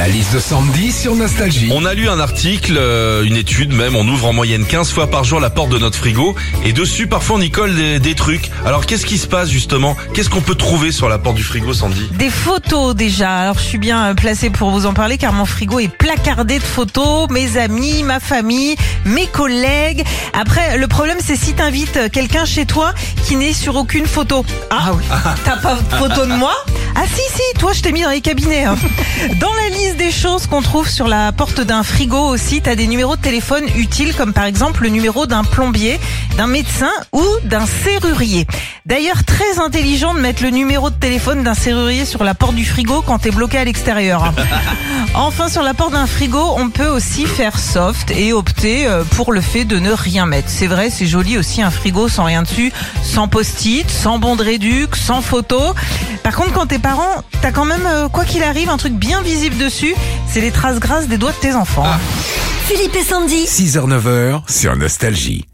La liste de Sandy sur Nostalgie. On a lu un article, euh, une étude même, on ouvre en moyenne 15 fois par jour la porte de notre frigo et dessus parfois on y colle des, des trucs. Alors qu'est-ce qui se passe justement? Qu'est-ce qu'on peut trouver sur la porte du frigo Sandy? Des photos déjà. Alors je suis bien euh, placée pour vous en parler car mon frigo est placardé de photos, mes amis, ma famille, mes collègues. Après, le problème c'est si t'invites quelqu'un chez toi qui n'est sur aucune photo. Ah, oui. T'as pas de photo de moi? Ah si si, toi je t'ai mis dans les cabinets. hein. Dans la liste des choses qu'on trouve sur la porte d'un frigo aussi, t'as des numéros de téléphone utiles comme par exemple le numéro d'un plombier, d'un médecin ou d'un serrurier. D'ailleurs, très intelligent de mettre le numéro de téléphone d'un serrurier sur la porte du frigo quand t'es bloqué à l'extérieur. hein. Enfin, sur la porte d'un frigo, on peut aussi faire soft et opter euh, pour le fait de ne rien mettre. C'est vrai, c'est joli aussi un frigo sans rien dessus, sans post-it, sans bon de réduc, sans photo. Par contre, quand t'es parent, t'as quand même, euh, quoi qu'il arrive, un truc bien visible dessus, c'est les traces grasses des doigts de tes enfants. Philippe et Sandy. 6h-9h sur Nostalgie.